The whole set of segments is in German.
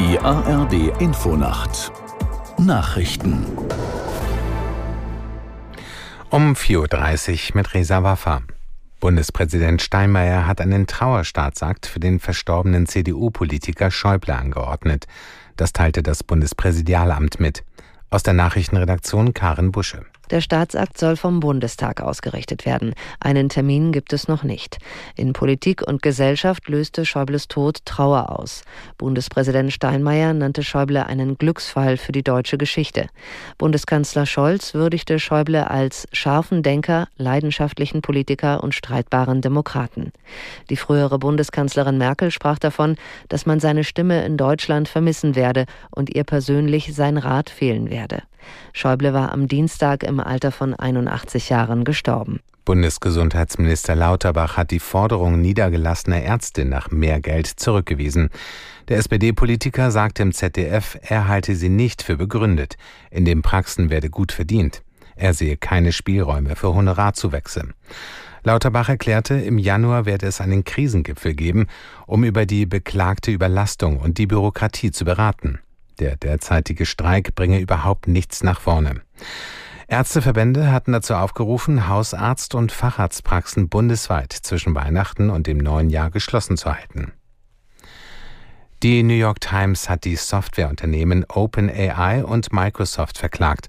Die ARD Infonacht Nachrichten um 4.30 Uhr mit Resa Waffa. Bundespräsident Steinmeier hat einen Trauerstaatsakt für den verstorbenen CDU-Politiker Schäuble angeordnet. Das teilte das Bundespräsidialamt mit. Aus der Nachrichtenredaktion Karen Busche. Der Staatsakt soll vom Bundestag ausgerichtet werden. Einen Termin gibt es noch nicht. In Politik und Gesellschaft löste Schäubles Tod Trauer aus. Bundespräsident Steinmeier nannte Schäuble einen Glücksfall für die deutsche Geschichte. Bundeskanzler Scholz würdigte Schäuble als scharfen Denker, leidenschaftlichen Politiker und streitbaren Demokraten. Die frühere Bundeskanzlerin Merkel sprach davon, dass man seine Stimme in Deutschland vermissen werde und ihr persönlich sein Rat fehlen werde. Schäuble war am Dienstag im Alter von 81 Jahren gestorben. Bundesgesundheitsminister Lauterbach hat die Forderung niedergelassener Ärzte nach mehr Geld zurückgewiesen. Der SPD-Politiker sagte im ZDF, er halte sie nicht für begründet. In den Praxen werde gut verdient. Er sehe keine Spielräume für Honorarzuwächse. Lauterbach erklärte, im Januar werde es einen Krisengipfel geben, um über die beklagte Überlastung und die Bürokratie zu beraten. Der derzeitige Streik bringe überhaupt nichts nach vorne. Ärzteverbände hatten dazu aufgerufen, Hausarzt- und Facharztpraxen bundesweit zwischen Weihnachten und dem neuen Jahr geschlossen zu halten. Die New York Times hat die Softwareunternehmen OpenAI und Microsoft verklagt.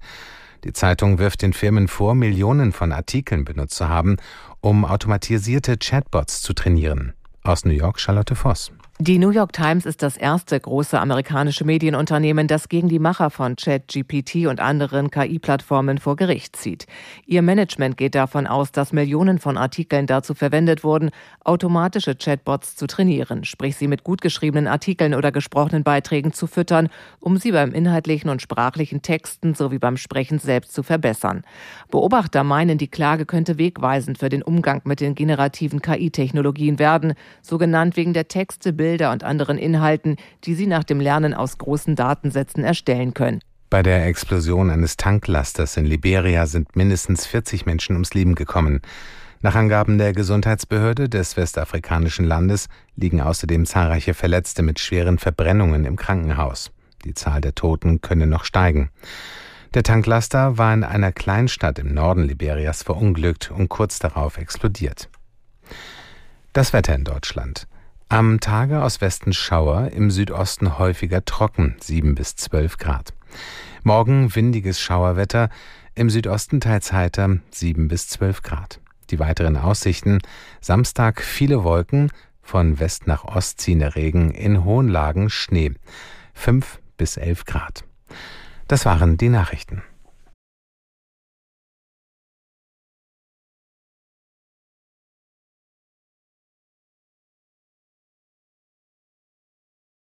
Die Zeitung wirft den Firmen vor, Millionen von Artikeln benutzt zu haben, um automatisierte Chatbots zu trainieren. Aus New York Charlotte Voss. Die New York Times ist das erste große amerikanische Medienunternehmen, das gegen die Macher von ChatGPT und anderen KI-Plattformen vor Gericht zieht. Ihr Management geht davon aus, dass Millionen von Artikeln dazu verwendet wurden, automatische Chatbots zu trainieren, sprich sie mit gut geschriebenen Artikeln oder gesprochenen Beiträgen zu füttern, um sie beim inhaltlichen und sprachlichen Texten sowie beim Sprechen selbst zu verbessern. Beobachter meinen, die Klage könnte wegweisend für den Umgang mit den generativen KI-Technologien werden, so genannt wegen der Texte, Bilder Bilder und anderen Inhalten, die sie nach dem Lernen aus großen Datensätzen erstellen können. Bei der Explosion eines Tanklasters in Liberia sind mindestens 40 Menschen ums Leben gekommen. Nach Angaben der Gesundheitsbehörde des westafrikanischen Landes liegen außerdem zahlreiche Verletzte mit schweren Verbrennungen im Krankenhaus. Die Zahl der Toten könne noch steigen. Der Tanklaster war in einer Kleinstadt im Norden Liberias verunglückt und kurz darauf explodiert. Das Wetter in Deutschland. Am Tage aus Westen Schauer, im Südosten häufiger trocken, 7 bis 12 Grad. Morgen windiges Schauerwetter, im Südosten teils heiter, 7 bis 12 Grad. Die weiteren Aussichten, Samstag viele Wolken, von West nach Ost ziehender Regen, in hohen Lagen Schnee, 5 bis 11 Grad. Das waren die Nachrichten.